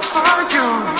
for you.